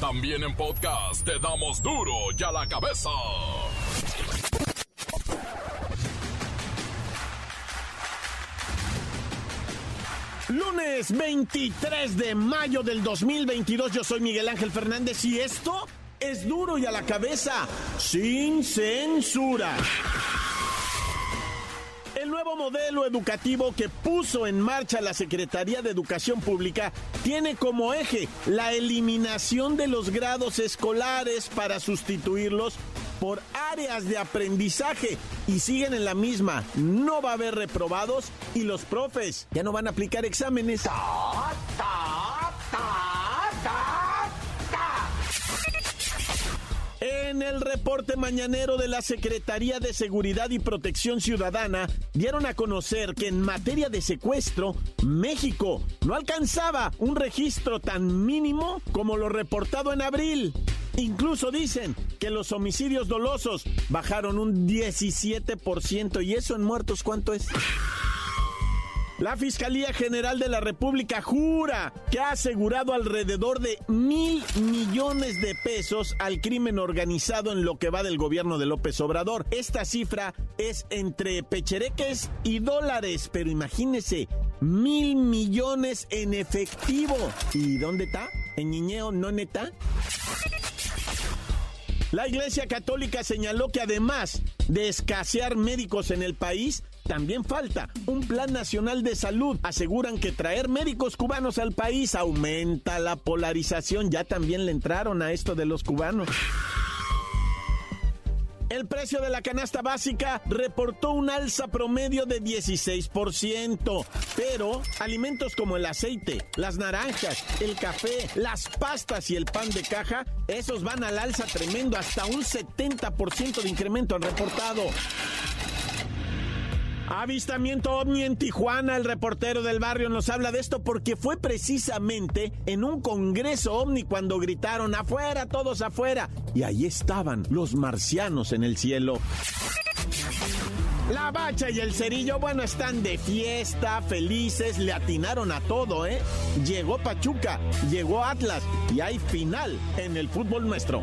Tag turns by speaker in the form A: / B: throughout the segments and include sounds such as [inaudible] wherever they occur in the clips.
A: También en podcast te damos duro y a la cabeza.
B: Lunes 23 de mayo del 2022, yo soy Miguel Ángel Fernández y esto es duro y a la cabeza, sin censura. Modelo educativo que puso en marcha la Secretaría de Educación Pública tiene como eje la eliminación de los grados escolares para sustituirlos por áreas de aprendizaje y siguen en la misma. No va a haber reprobados y los profes ya no van a aplicar exámenes. En el reporte mañanero de la Secretaría de Seguridad y Protección Ciudadana, dieron a conocer que en materia de secuestro, México no alcanzaba un registro tan mínimo como lo reportado en abril. Incluso dicen que los homicidios dolosos bajaron un 17% y eso en muertos, ¿cuánto es? La Fiscalía General de la República jura que ha asegurado alrededor de mil millones de pesos al crimen organizado en lo que va del gobierno de López Obrador. Esta cifra es entre pechereques y dólares, pero imagínese, mil millones en efectivo. ¿Y dónde está? ¿En Niñeo no neta? La Iglesia Católica señaló que además de escasear médicos en el país, también falta un plan nacional de salud. Aseguran que traer médicos cubanos al país aumenta la polarización. Ya también le entraron a esto de los cubanos. El precio de la canasta básica reportó un alza promedio de 16%, pero alimentos como el aceite, las naranjas, el café, las pastas y el pan de caja, esos van al alza tremendo, hasta un 70% de incremento han reportado. Avistamiento ovni en Tijuana, el reportero del barrio nos habla de esto porque fue precisamente en un congreso ovni cuando gritaron afuera, todos afuera. Y ahí estaban los marcianos en el cielo. La bacha y el cerillo, bueno, están de fiesta, felices, le atinaron a todo, ¿eh? Llegó Pachuca, llegó Atlas y hay final en el fútbol nuestro.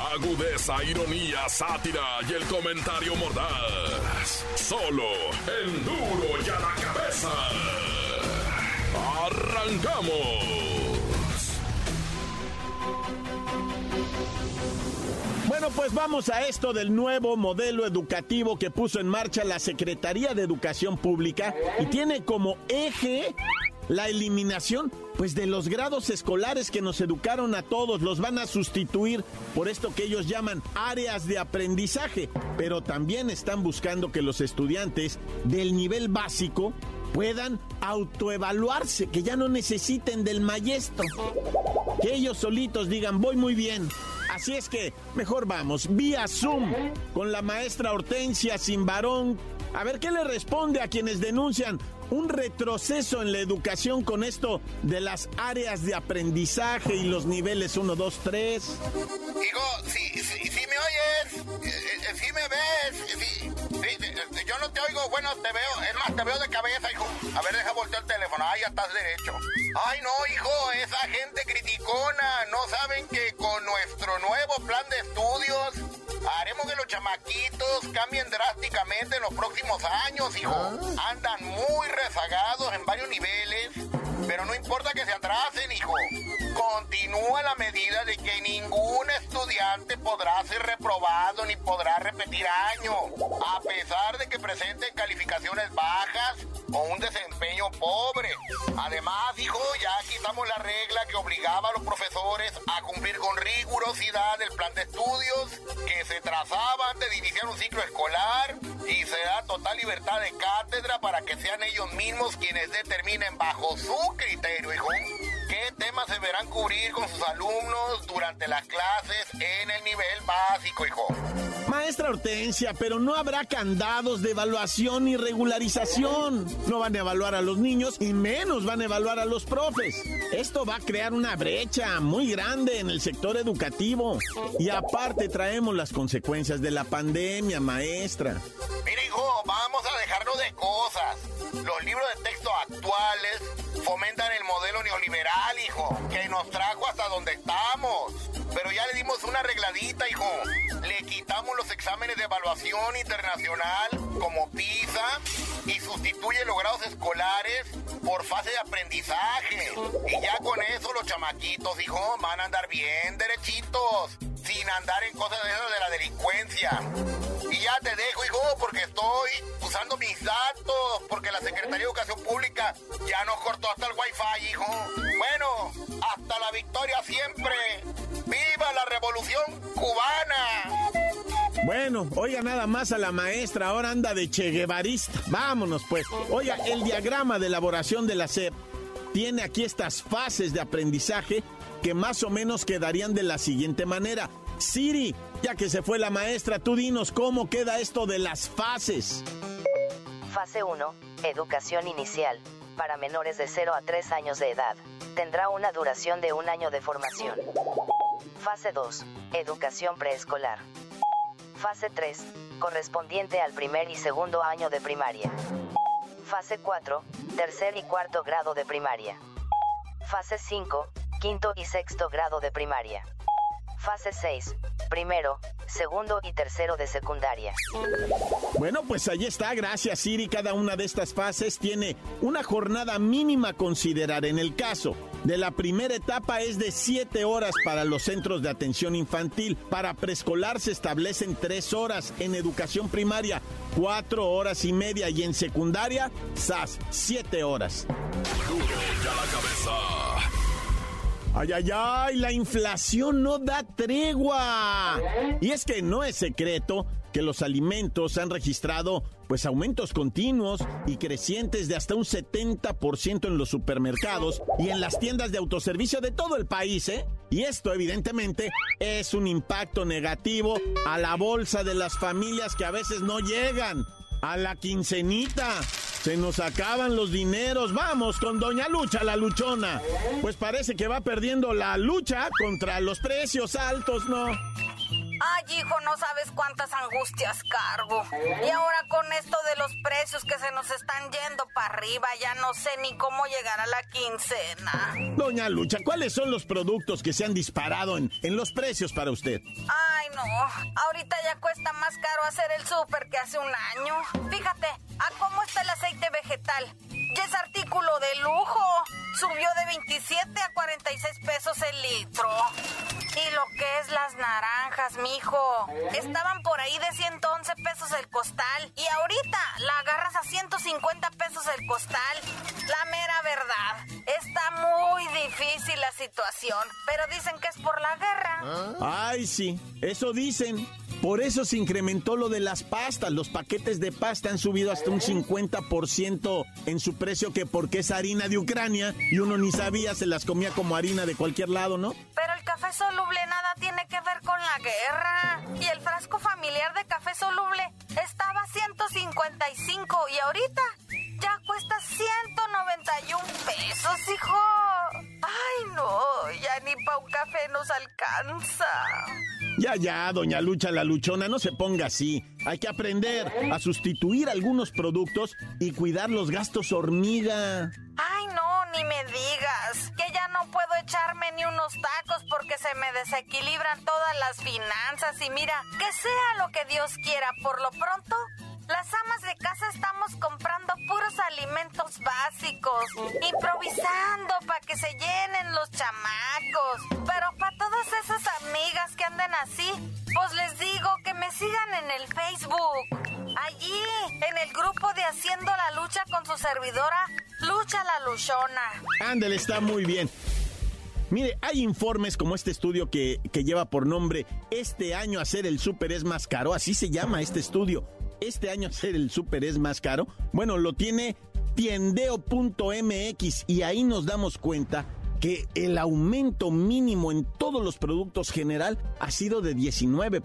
A: Agudeza, ironía, sátira y el comentario mordaz. Solo el duro y a la cabeza. ¡Arrancamos!
B: Bueno, pues vamos a esto del nuevo modelo educativo que puso en marcha la Secretaría de Educación Pública y tiene como eje la eliminación pues de los grados escolares que nos educaron a todos los van a sustituir por esto que ellos llaman áreas de aprendizaje, pero también están buscando que los estudiantes del nivel básico puedan autoevaluarse, que ya no necesiten del maestro, que ellos solitos digan voy muy bien. Así es que mejor vamos, vía Zoom, con la maestra Hortensia Simbarón. A ver qué le responde a quienes denuncian un retroceso en la educación con esto de las áreas de aprendizaje y los niveles 1, 2, 3?
C: Hijo, si, si, si me oyes, eh, si me ves, si, yo no te oigo, bueno, te veo, es más, te veo de cabeza, hijo. A ver, deja voltear el teléfono, ahí ya estás derecho. Ay, no, hijo, esa gente criticona, no saben que con nuestro nuevo plan de estudios haremos que los chamaquitos cambien drásticamente en los próximos años, hijo. Andan muy rezagados en varios niveles, pero no importa que se atrasen, hijo. Continúa la medida de que ningún estudiante podrá ser reprobado ni podrá repetir año, a pesar de que presenten calificaciones bajas o un desempeño pobre. Además, hijo, ya quitamos la regla que obligaba a los profesores a cumplir con rigurosidad el plan de estudios que se trazaba antes de iniciar un ciclo escolar y se da total libertad de cátedra para que sean ellos mismos quienes determinen bajo su criterio, hijo, qué temas se verán cubrir con sus alumnos durante las clases en el nivel básico, hijo.
B: Maestra Hortensia, pero no habrá candados de evaluación y regularización. No van a evaluar a los niños y menos van a evaluar a los profes. Esto va a crear una brecha muy grande en el sector educativo. Y aparte traemos las consecuencias de la pandemia, maestra.
C: Mira, hijo, vamos a dejarnos de cosas. Los libros de texto actuales fomentan el modelo neoliberal, hijo, que nos trajo hasta donde estamos. Pero ya le dimos una arregladita, hijo. Le quitamos los exámenes de evaluación internacional como PISA y sustituye los grados escolares por fase de aprendizaje. Y ya con eso los chamaquitos, hijo, van a andar bien derechitos, sin andar en cosas de de la delincuencia. Y ya te dejo, hijo, porque estoy usando mis datos, porque la Secretaría de Educación Pública ya nos cortó hasta el wifi, hijo. Bueno, hasta la victoria siempre. ¡Viva la revolución cubana!
B: Bueno, oiga nada más a la maestra, ahora anda de Che Guevarista. Vámonos pues. Oiga, el diagrama de elaboración de la SEP tiene aquí estas fases de aprendizaje que más o menos quedarían de la siguiente manera. Siri, ya que se fue la maestra, tú dinos cómo queda esto de las fases.
D: Fase 1, educación inicial, para menores de 0 a 3 años de edad. Tendrá una duración de un año de formación. Fase 2, educación preescolar. Fase 3, correspondiente al primer y segundo año de primaria. Fase 4, tercer y cuarto grado de primaria. Fase 5, quinto y sexto grado de primaria. Fase 6, primero, segundo y tercero de secundaria.
B: Bueno, pues ahí está, gracias Siri. Cada una de estas fases tiene una jornada mínima a considerar. En el caso de la primera etapa es de 7 horas para los centros de atención infantil. Para preescolar se establecen 3 horas. En educación primaria, 4 horas y media. Y en secundaria, SAS, 7 horas. Ay, ay, ay, la inflación no da tregua. Y es que no es secreto que los alimentos han registrado pues aumentos continuos y crecientes de hasta un 70% en los supermercados y en las tiendas de autoservicio de todo el país, ¿eh? Y esto evidentemente es un impacto negativo a la bolsa de las familias que a veces no llegan a la quincenita. Se nos acaban los dineros. Vamos con Doña Lucha, la luchona. Pues parece que va perdiendo la lucha contra los precios altos, ¿no?
E: Ay, hijo, no sabes cuántas angustias cargo. Y ahora con esto de los precios que se nos están yendo para arriba, ya no sé ni cómo llegar a la quincena.
B: Doña Lucha, ¿cuáles son los productos que se han disparado en, en los precios para usted?
E: Ay, no. Ahorita ya cuesta más caro hacer el súper que hace un año. Fíjate, ¿a cómo está el aceite vegetal? Ya es artículo de lujo. Subió de 27 a 46 pesos el litro. Y lo que es las naranjas, mijo. Estaban por ahí de 111 pesos el costal. Y ahorita la agarras a 150 pesos el costal. La mera verdad. Está muy difícil la situación. Pero dicen que es por la guerra.
B: Ay, sí, eso dicen. Por eso se incrementó lo de las pastas. Los paquetes de pasta han subido hasta un 50% en su precio, que porque es harina de Ucrania y uno ni sabía, se las comía como harina de cualquier lado, ¿no?
E: Pero el café soluble nada tiene que ver con la guerra. Y el frasco familiar de café soluble estaba a 155 y ahorita ya cuesta 191 pesos, hijo. Ay, no, ya ni pa' un café nos alcanza.
B: Ya, ya, doña Lucha la luchona, no se ponga así. Hay que aprender a sustituir algunos productos y cuidar los gastos hormiga.
E: Ay, no, ni me digas. Que ya no puedo echarme ni unos tacos porque se me desequilibran todas las finanzas. Y mira, que sea lo que Dios quiera, por lo pronto, las amas de casa estamos comprando puros alimentos básicos, improvisando para que se llenen los chamacos. Pero para todas esas amigas que anden así, pues les digo que me sigan en el Facebook. Allí, en el grupo de Haciendo la Lucha con su servidora, Lucha la Luchona.
B: Ándale, está muy bien. Mire, hay informes como este estudio que, que lleva por nombre Este año hacer el súper es más caro, así se llama este estudio. Este año hacer el súper es más caro. Bueno, lo tiene tiendeo.mx y ahí nos damos cuenta
F: que el aumento mínimo en todos los productos general ha sido de 19%,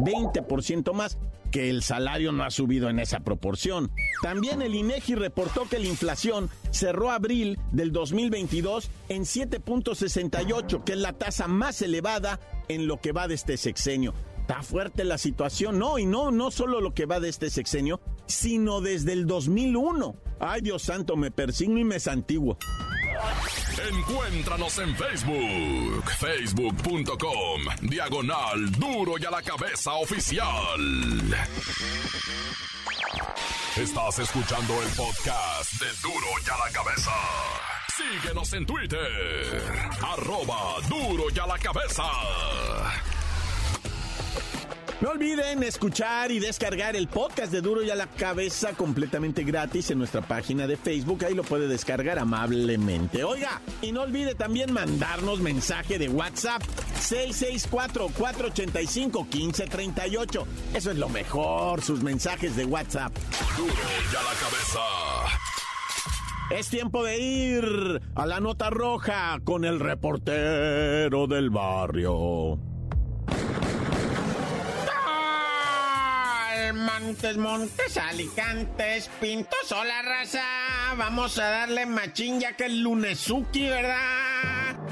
F: 20% más que el salario no ha subido en esa proporción. También el INEGI reportó que la inflación cerró abril del 2022 en 7.68, que es la tasa más elevada en lo que va de este sexenio. Está fuerte la situación, no, y no, no solo lo que va de este sexenio, sino desde el 2001. Ay, Dios santo, me persigno y me santiguo.
A: Encuéntranos en Facebook, facebook.com, diagonal duro y a la cabeza oficial. Estás escuchando el podcast de duro y a la cabeza. Síguenos en Twitter, arroba duro y a la cabeza.
F: No olviden escuchar y descargar el podcast de Duro y a la Cabeza completamente gratis en nuestra página de Facebook. Ahí lo puede descargar amablemente. Oiga, y no olvide también mandarnos mensaje de WhatsApp 664-485-1538. Eso es lo mejor, sus mensajes de WhatsApp.
A: Duro y a la cabeza.
F: Es tiempo de ir a la nota roja con el reportero del barrio. Montes, Montes, Alicantes, Pintos, hola raza. Vamos a darle machín ya que el lunesuki, ¿verdad?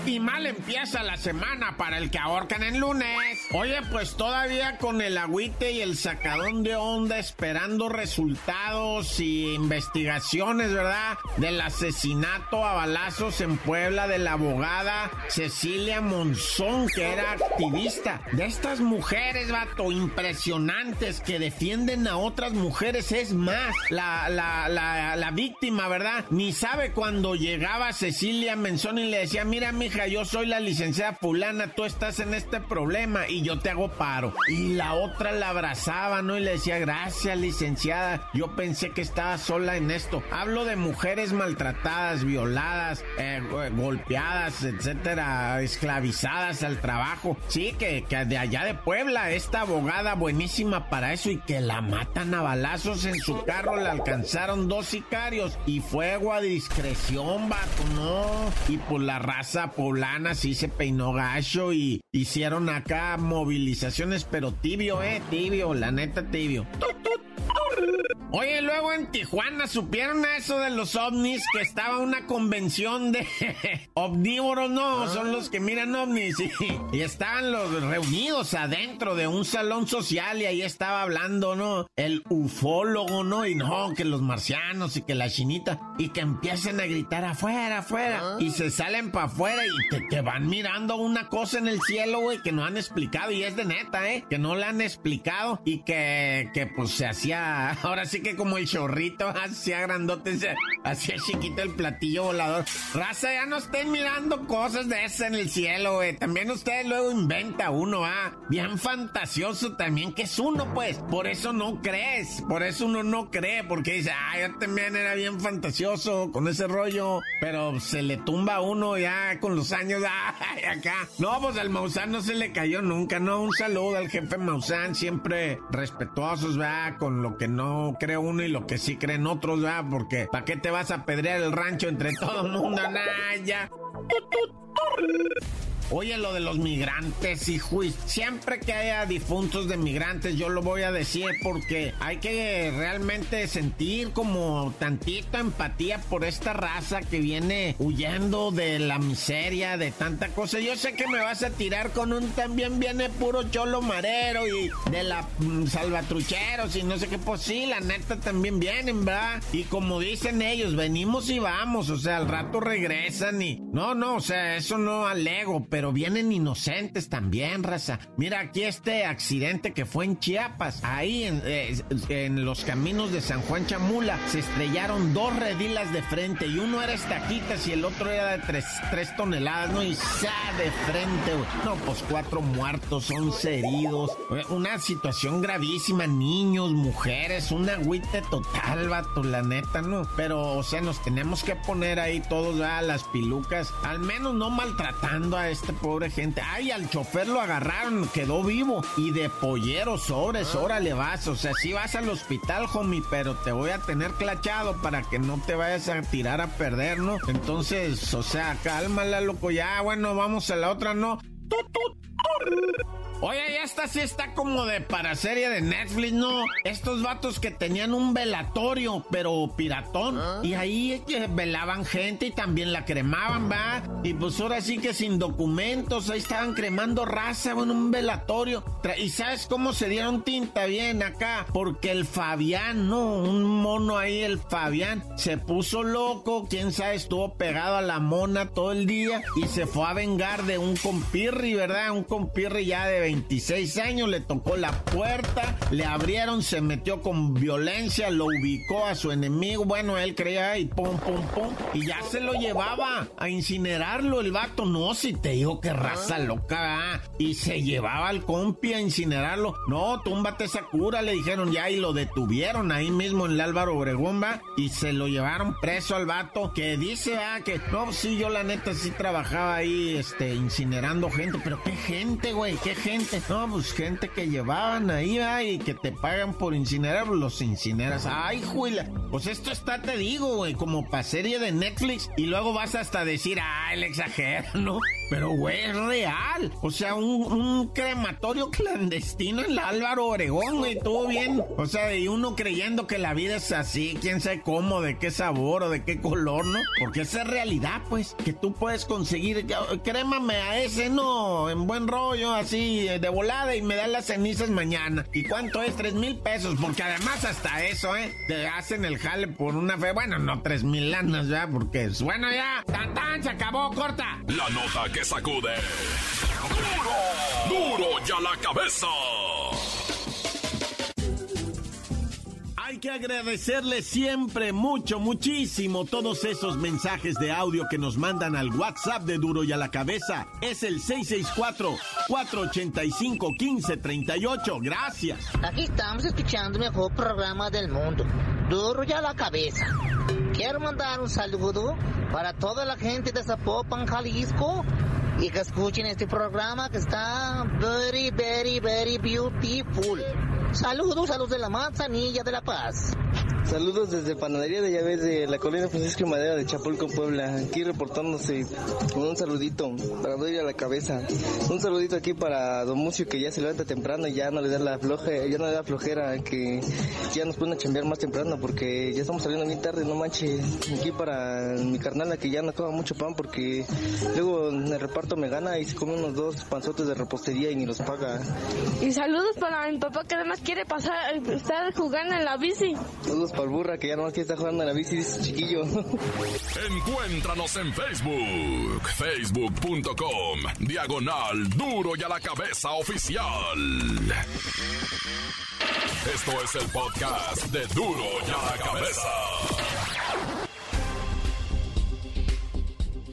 F: Y mal empieza la semana para el que ahorcan en lunes. Oye, pues todavía con el agüite y el sacadón de onda esperando resultados y investigaciones, ¿verdad? Del asesinato a balazos en Puebla de la abogada Cecilia Monzón, que era activista. De estas mujeres, vato, impresionantes que defienden a otras mujeres. Es más, la, la, la, la víctima, ¿verdad? Ni sabe cuando llegaba Cecilia Monzón y le decía, mira, mija, yo soy la licenciada fulana, tú estás en este problema y yo te hago paro. Y la otra la abrazaba, ¿no? Y le decía, gracias, licenciada. Yo pensé que estaba sola en esto. Hablo de mujeres maltratadas, violadas, eh, golpeadas, etcétera, esclavizadas al trabajo. Sí, que, de allá de Puebla, esta abogada buenísima para eso y que la matan a balazos en su carro, le alcanzaron dos sicarios y fuego a discreción, vato, no. Y por la raza poblana sí se peinó gacho y hicieron acá movilizaciones, pero tibio, eh, tibio, la neta tibio. Oye, luego en Tijuana supieron eso de los ovnis que estaba una convención de [laughs] omnívoros, no, son los que miran ovnis [laughs] y, y, estaban los reunidos adentro de un salón social y ahí estaba hablando, ¿no? El ufólogo, ¿no? Y no, que los marcianos y que la chinita y que empiecen a gritar afuera, afuera y se salen para afuera y que, que van mirando una cosa en el cielo, güey, que no han explicado y es de neta, ¿eh? Que no le han explicado y que, que pues se hacía, [laughs] ahora sí que como el chorrito, [laughs] hacía grandote, hacía chiquito el platillo volador. Raza, ya no estén mirando cosas de esas en el cielo, güey. También ustedes luego inventa uno, ah. Bien fantasioso también, que es uno, pues. Por eso no crees, por eso uno no cree, porque dice, ah, yo también era bien fantasioso con ese rollo, pero se le tumba a uno ya con los años, [laughs] ay, acá. No, pues al Maussan no se le cayó nunca, no. Un saludo al jefe Maussan, siempre respetuosos, ¿verdad? Con lo que no cree uno y lo que sí creen otros, ¿verdad? Porque ¿para qué te vas a pedrear el rancho entre todo el [laughs] mundo? Nah, ya. Oye, lo de los migrantes, hijo, siempre que haya difuntos de migrantes, yo lo voy a decir porque hay que realmente sentir como tantita empatía por esta raza que viene huyendo de la miseria, de tanta cosa. Yo sé que me vas a tirar con un también viene puro cholo marero y de la mm, salvatrucheros y no sé qué, pues sí, la neta también vienen, ¿verdad? Y como dicen ellos, venimos y vamos, o sea, al rato regresan y... No, no, o sea, eso no alego, pero pero vienen inocentes también, raza. Mira aquí este accidente que fue en Chiapas. Ahí en, eh, en los caminos de San Juan Chamula se estrellaron dos redilas de frente y uno era estaquitas y el otro era de tres, tres toneladas, ¿no? Y sa de frente. No, pues cuatro muertos, once heridos. Una situación gravísima, niños, mujeres, un agüite total, vato, la neta, ¿no? Pero, o sea, nos tenemos que poner ahí todos, a las pilucas, al menos no maltratando a este imagínate, pobre gente. Ay, al chofer lo agarraron, quedó vivo. Y de pollero, sobres, órale vas. O sea, sí vas al hospital, homie, pero te voy a tener clachado para que no te vayas a tirar a perder, ¿no? Entonces, o sea, cálmala, loco. Ya, bueno, vamos a la otra, ¿no? Oye, ya esta sí está como de para serie de Netflix, ¿no? Estos vatos que tenían un velatorio, pero piratón. ¿Ah? Y ahí que velaban gente y también la cremaban, ¿va? Y pues ahora sí que sin documentos, ahí estaban cremando raza, en un velatorio. ¿Y sabes cómo se dieron tinta bien acá? Porque el Fabián, ¿no? Un mono ahí, el Fabián, se puso loco, quién sabe, estuvo pegado a la mona todo el día y se fue a vengar de un compirri, ¿verdad? Un compirri ya de 26 años, le tocó la puerta, le abrieron, se metió con violencia, lo ubicó a su enemigo, bueno, él creía y pum, pum, pum, y ya se lo llevaba a incinerarlo el vato, no, si te digo que raza ah. loca, y se llevaba al compi a incinerarlo, no, túmbate esa cura, le dijeron ya, y lo detuvieron ahí mismo en el Álvaro Obregón, va, y se lo llevaron preso al vato, que dice, ah, que no, sí, yo la neta sí trabajaba ahí, este, incinerando gente, pero qué gente, güey, qué gente no, pues gente que llevaban ahí, y que te pagan por incinerar, pues, los incineras. Ay, juila. Pues esto está, te digo, güey, como para serie de Netflix. Y luego vas hasta decir, ah, el exagero, ¿no? Pero, güey, es real. O sea, un, crematorio clandestino en Álvaro Obregón, güey, todo bien. O sea, y uno creyendo que la vida es así, quién sabe cómo, de qué sabor o de qué color, ¿no? Porque esa es realidad, pues, que tú puedes conseguir, crémame a ese, no, en buen rollo, así, de volada y me dan las cenizas mañana. ¿Y cuánto es? Tres mil pesos, porque además hasta eso, ¿eh? Te hacen el jale por una fe, bueno, no tres mil lanas, ya, porque es, bueno, ya, tan, tan, se acabó, corta.
A: La nota que sacude. ¡Duro! ¡Duro ya la cabeza!
F: Hay que agradecerle siempre mucho, muchísimo todos esos mensajes de audio que nos mandan al WhatsApp de Duro y a la cabeza. Es el 664-485-1538. Gracias.
G: Aquí estamos escuchando el mejor programa del mundo. Duro y a la cabeza. Quiero mandar un saludo para toda la gente de Zapopan, Jalisco y que escuchen este programa que está very, very, very beautiful. Saludos a los de la manzanilla de la paz.
H: Saludos desde Panadería de Llaves de la Colina Francisco Madera de Chapulco, Puebla. Aquí reportándose con un saludito para doy a la cabeza. Un saludito aquí para Don Mucio que ya se levanta temprano y ya no le da la flojera, ya no le da flojera, que ya nos pueden chambear más temprano porque ya estamos saliendo bien tarde, no manches. Aquí para mi carnala que ya no toma mucho pan porque luego en el reparto me gana y se come unos dos panzotes de repostería y ni los paga.
I: Y saludos para mi papá que además quiere pasar, estar jugando en la bici.
H: Saludos el burra que ya no quiere estar jugando en la bici, chiquillo. [laughs]
A: Encuéntranos en Facebook, facebook.com, diagonal duro y a la cabeza oficial. Esto es el podcast de duro y a la cabeza.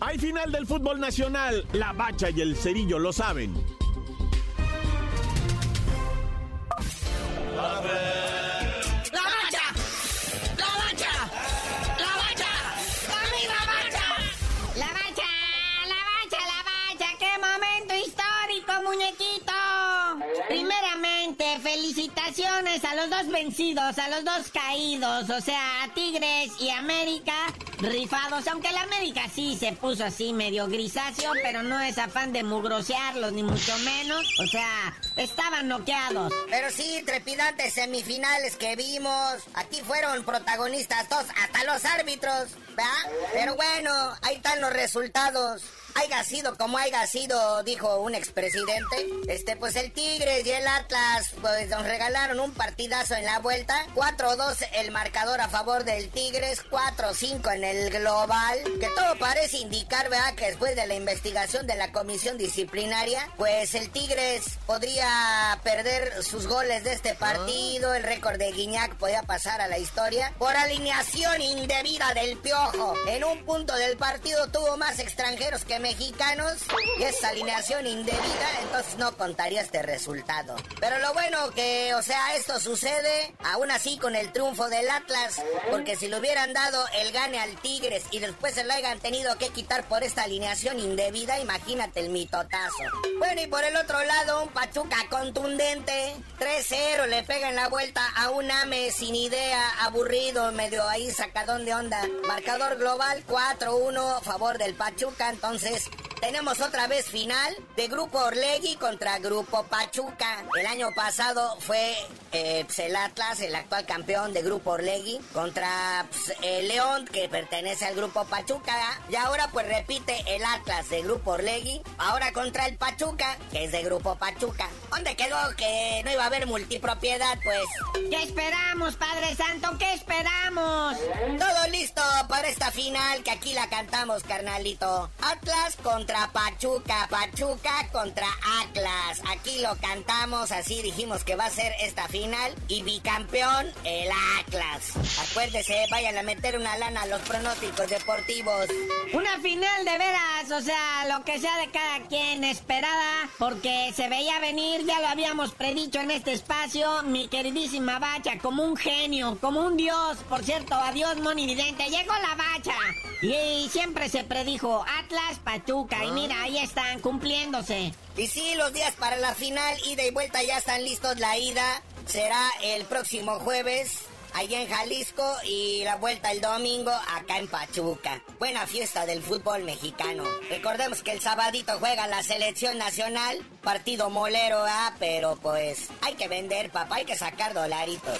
F: Hay final del fútbol nacional. La bacha y el cerillo lo saben.
J: A los dos vencidos, a los dos caídos, o sea, a Tigres y América rifados, aunque la América sí se puso así medio grisáceo, pero no es afán de mugrosearlos, ni mucho menos, o sea, estaban noqueados.
K: Pero sí, trepidantes semifinales que vimos, aquí fueron protagonistas todos, hasta los árbitros, ¿verdad? Pero bueno, ahí están los resultados haya sido como haya sido, dijo un expresidente, este, pues el Tigres y el Atlas, pues nos regalaron un partidazo en la vuelta. 4-2 el marcador a favor del Tigres, 4-5 en el global. Que todo parece indicar, ¿verdad? Que después de la investigación de la comisión disciplinaria, pues el Tigres podría perder sus goles de este partido. El récord de Guiñac podía pasar a la historia por alineación indebida del Piojo. En un punto del partido tuvo más extranjeros que mexicanos y esa alineación indebida, entonces no contaría este resultado. Pero lo bueno que, o sea, esto sucede aún así con el triunfo del Atlas, porque si le hubieran dado el gane al Tigres y después se lo hayan tenido que quitar por esta alineación indebida, imagínate el mitotazo. Bueno, y por el otro lado, un Pachuca contundente, 3-0, le pega en la vuelta a un AME sin idea, aburrido, medio ahí sacadón de onda. Marcador global 4-1 a favor del Pachuca, entonces guys. Tenemos otra vez final de Grupo Orlegui contra Grupo Pachuca. El año pasado fue eh, pues, el Atlas, el actual campeón de Grupo Orlegui, contra pues, el León, que pertenece al Grupo Pachuca. Y ahora pues repite el Atlas de Grupo Orlegui, ahora contra el Pachuca, que es de Grupo Pachuca. ¿Dónde quedó que no iba a haber multipropiedad? Pues...
J: ¿Qué esperamos, Padre Santo? ¿Qué esperamos?
K: Todo listo para esta final que aquí la cantamos, carnalito. Atlas contra Pachuca, Pachuca contra Atlas. Aquí lo cantamos, así dijimos que va a ser esta final. Y bicampeón, el Atlas. Acuérdese, vayan a meter una lana a los pronósticos deportivos.
J: Una final de veras, o sea, lo que sea de cada quien esperada, porque se veía venir, ya lo habíamos predicho en este espacio, mi queridísima Bacha, como un genio, como un dios. Por cierto, adiós, Moni Vidente, llegó la Bacha. Y siempre se predijo Atlas, Pachuca. Y mira, ahí están cumpliéndose.
K: Y sí, los días para la final, ida y vuelta ya están listos. La ida será el próximo jueves allá en Jalisco y la vuelta el domingo acá en Pachuca. Buena fiesta del fútbol mexicano. Recordemos que el sabadito juega la selección nacional, partido molero, ¿ah? Pero pues hay que vender, papá, hay que sacar dolaritos.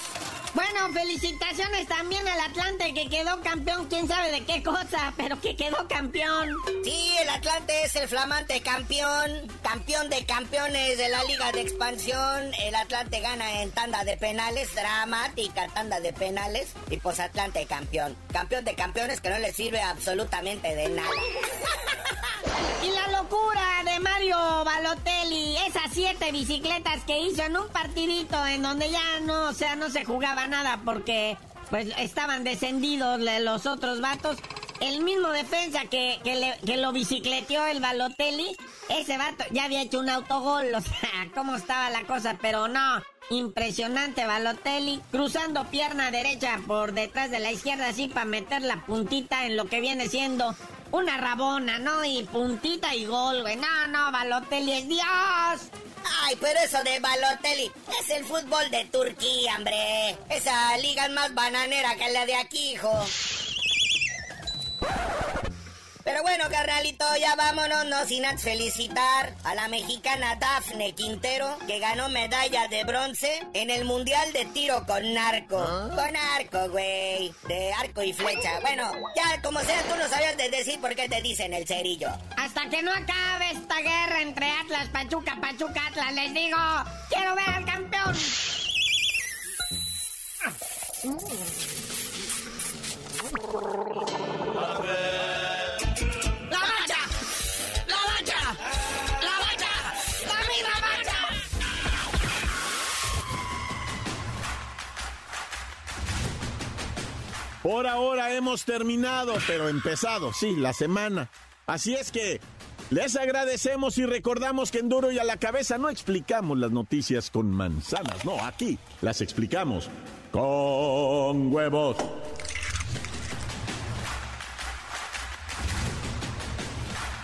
J: Bueno, felicitaciones también al Atlante que quedó campeón, quién sabe de qué cosa, pero que quedó campeón.
K: Sí, el Atlante es el flamante campeón, campeón de campeones de la Liga de Expansión. El Atlante gana en tanda de penales, dramática tanda de penales, y pues Atlante campeón. Campeón de campeones que no le sirve absolutamente de nada.
J: Y la locura Balotelli, esas siete bicicletas que hizo en un partidito en donde ya no, o sea, no se jugaba nada porque pues estaban descendidos los otros vatos. El mismo defensa que, que, lo bicicleteó el Balotelli, ese vato ya había hecho un autogol, o sea, [laughs] cómo estaba la cosa, pero no. Impresionante Balotelli, cruzando pierna derecha por detrás de la izquierda así para meter la puntita en lo que viene siendo una rabona, ¿no? Y puntita y gol, güey. No, no, Balotelli es Dios.
K: Ay, pero eso de Balotelli es el fútbol de Turquía, hombre. Esa liga es más bananera que la de aquí, hijo. Pero bueno, carnalito, ya vámonos, no sin antes felicitar a la mexicana Dafne Quintero, que ganó medalla de bronce en el Mundial de Tiro con Narco. ¿Ah? Con arco, güey. De arco y flecha. Bueno, ya como sea, tú no sabías de decir por qué te dicen el cerillo.
J: Hasta que no acabe esta guerra entre Atlas, Pachuca, Pachuca, Atlas, les digo, quiero ver al campeón.
B: Por ahora hemos terminado, pero empezado, sí, la semana. Así es que les agradecemos y recordamos que en Duro y a la cabeza no explicamos las noticias con manzanas, no, aquí las explicamos con huevos.